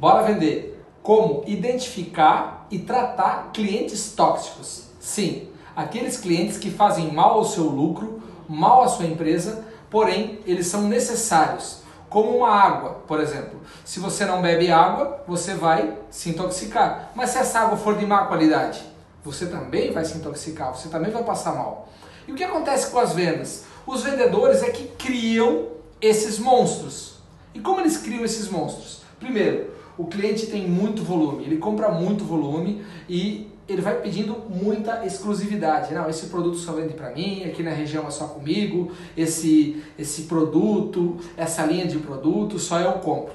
Bora vender. Como identificar e tratar clientes tóxicos. Sim, aqueles clientes que fazem mal ao seu lucro, mal à sua empresa, porém eles são necessários. Como uma água, por exemplo. Se você não bebe água, você vai se intoxicar. Mas se essa água for de má qualidade, você também vai se intoxicar, você também vai passar mal. E o que acontece com as vendas? Os vendedores é que criam esses monstros. E como eles criam esses monstros? Primeiro, o cliente tem muito volume, ele compra muito volume e ele vai pedindo muita exclusividade. Não, esse produto só vende para mim, aqui na região é só comigo, esse, esse produto, essa linha de produtos só eu compro.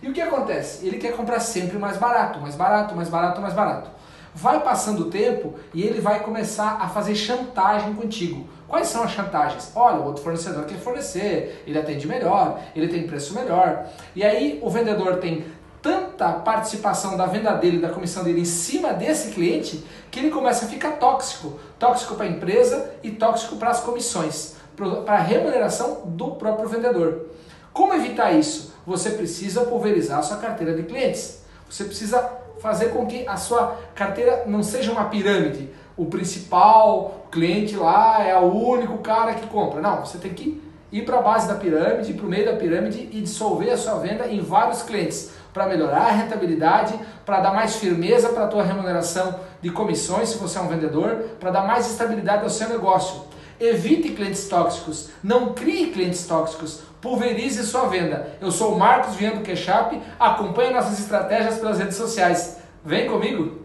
E o que acontece? Ele quer comprar sempre mais barato, mais barato, mais barato, mais barato. Vai passando o tempo e ele vai começar a fazer chantagem contigo. Quais são as chantagens? Olha, o outro fornecedor quer fornecer, ele atende melhor, ele tem preço melhor. E aí o vendedor tem tanta participação da venda dele, da comissão dele em cima desse cliente, que ele começa a ficar tóxico. Tóxico para a empresa e tóxico para as comissões, para a remuneração do próprio vendedor. Como evitar isso? Você precisa pulverizar a sua carteira de clientes. Você precisa fazer com que a sua carteira não seja uma pirâmide. O principal cliente lá é o único cara que compra. Não, você tem que ir para a base da pirâmide, para o meio da pirâmide e dissolver a sua venda em vários clientes para melhorar a rentabilidade, para dar mais firmeza para a tua remuneração de comissões se você é um vendedor, para dar mais estabilidade ao seu negócio. Evite clientes tóxicos, não crie clientes tóxicos, pulverize sua venda. Eu sou o Marcos Viando Queixap, acompanhe nossas estratégias pelas redes sociais. Vem comigo!